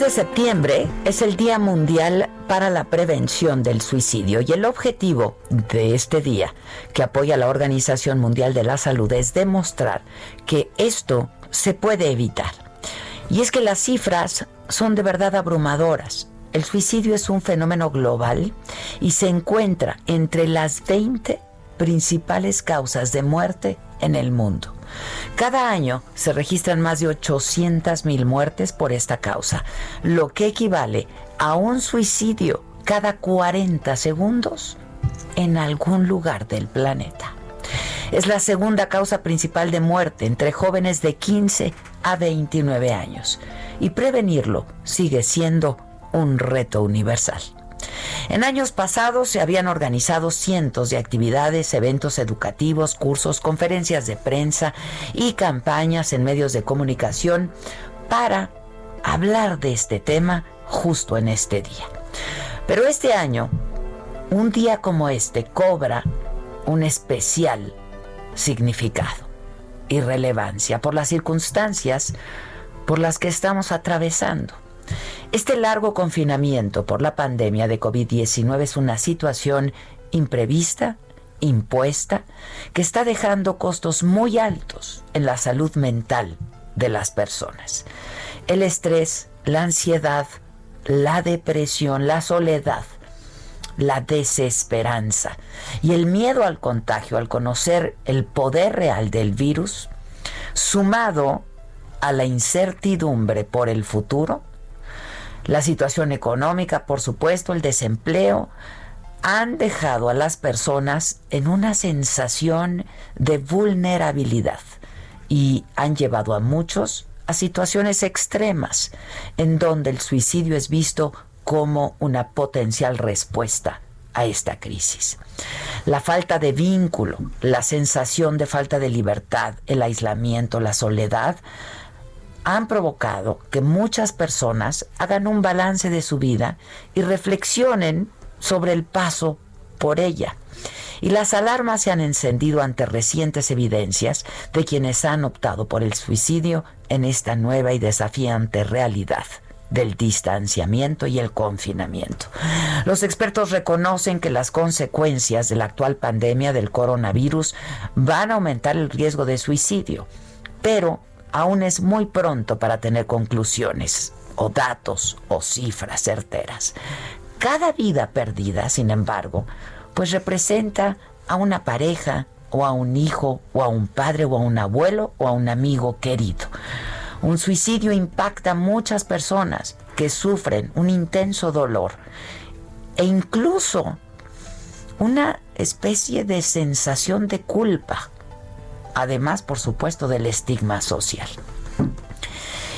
De septiembre es el Día Mundial para la Prevención del Suicidio y el objetivo de este día, que apoya la Organización Mundial de la Salud, es demostrar que esto se puede evitar. Y es que las cifras son de verdad abrumadoras. El suicidio es un fenómeno global y se encuentra entre las 20 principales causas de muerte en el mundo. Cada año se registran más de 800 mil muertes por esta causa, lo que equivale a un suicidio cada 40 segundos en algún lugar del planeta. Es la segunda causa principal de muerte entre jóvenes de 15 a 29 años y prevenirlo sigue siendo un reto universal. En años pasados se habían organizado cientos de actividades, eventos educativos, cursos, conferencias de prensa y campañas en medios de comunicación para hablar de este tema justo en este día. Pero este año, un día como este cobra un especial significado y relevancia por las circunstancias por las que estamos atravesando. Este largo confinamiento por la pandemia de COVID-19 es una situación imprevista, impuesta, que está dejando costos muy altos en la salud mental de las personas. El estrés, la ansiedad, la depresión, la soledad, la desesperanza y el miedo al contagio al conocer el poder real del virus, sumado a la incertidumbre por el futuro, la situación económica, por supuesto, el desempleo, han dejado a las personas en una sensación de vulnerabilidad y han llevado a muchos a situaciones extremas en donde el suicidio es visto como una potencial respuesta a esta crisis. La falta de vínculo, la sensación de falta de libertad, el aislamiento, la soledad, han provocado que muchas personas hagan un balance de su vida y reflexionen sobre el paso por ella. Y las alarmas se han encendido ante recientes evidencias de quienes han optado por el suicidio en esta nueva y desafiante realidad del distanciamiento y el confinamiento. Los expertos reconocen que las consecuencias de la actual pandemia del coronavirus van a aumentar el riesgo de suicidio, pero aún es muy pronto para tener conclusiones o datos o cifras certeras. Cada vida perdida, sin embargo, pues representa a una pareja o a un hijo o a un padre o a un abuelo o a un amigo querido. Un suicidio impacta a muchas personas que sufren un intenso dolor e incluso una especie de sensación de culpa además, por supuesto, del estigma social.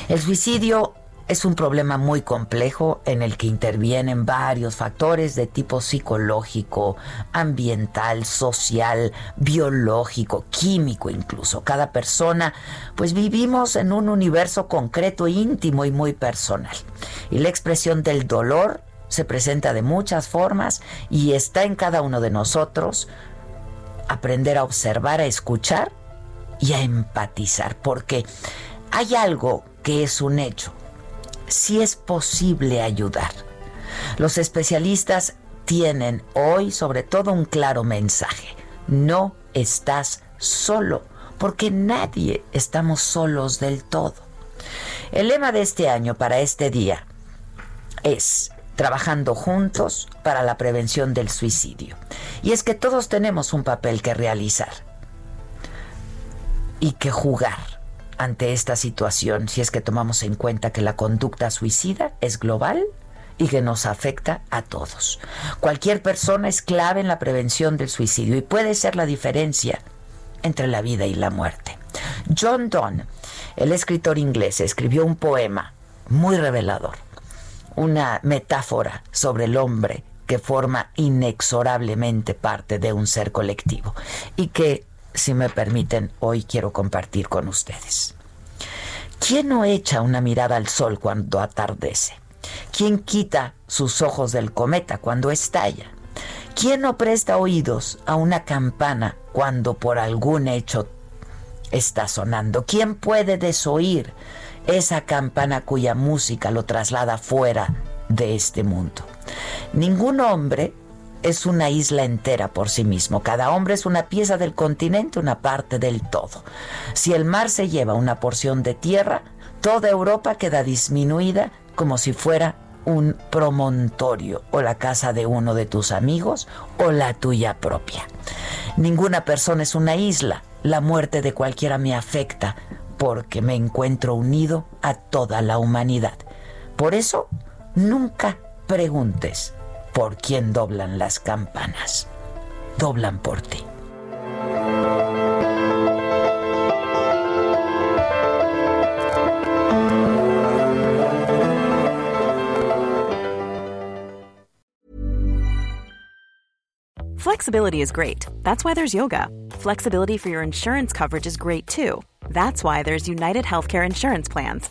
El suicidio es un problema muy complejo en el que intervienen varios factores de tipo psicológico, ambiental, social, biológico, químico incluso. Cada persona, pues vivimos en un universo concreto, íntimo y muy personal. Y la expresión del dolor se presenta de muchas formas y está en cada uno de nosotros aprender a observar, a escuchar y a empatizar, porque hay algo que es un hecho. Sí es posible ayudar. Los especialistas tienen hoy sobre todo un claro mensaje. No estás solo, porque nadie estamos solos del todo. El lema de este año para este día es trabajando juntos para la prevención del suicidio. Y es que todos tenemos un papel que realizar y que jugar ante esta situación si es que tomamos en cuenta que la conducta suicida es global y que nos afecta a todos. Cualquier persona es clave en la prevención del suicidio y puede ser la diferencia entre la vida y la muerte. John Donne, el escritor inglés, escribió un poema muy revelador, una metáfora sobre el hombre que forma inexorablemente parte de un ser colectivo y que, si me permiten, hoy quiero compartir con ustedes. ¿Quién no echa una mirada al sol cuando atardece? ¿Quién quita sus ojos del cometa cuando estalla? ¿Quién no presta oídos a una campana cuando por algún hecho está sonando? ¿Quién puede desoír esa campana cuya música lo traslada fuera de este mundo? Ningún hombre es una isla entera por sí mismo. Cada hombre es una pieza del continente, una parte del todo. Si el mar se lleva una porción de tierra, toda Europa queda disminuida como si fuera un promontorio o la casa de uno de tus amigos o la tuya propia. Ninguna persona es una isla. La muerte de cualquiera me afecta porque me encuentro unido a toda la humanidad. Por eso, nunca preguntes por quién doblan las campanas. Doblan por ti. Flexibility is great. That's why there's yoga. Flexibility for your insurance coverage is great too. That's why there's United Healthcare Insurance Plans.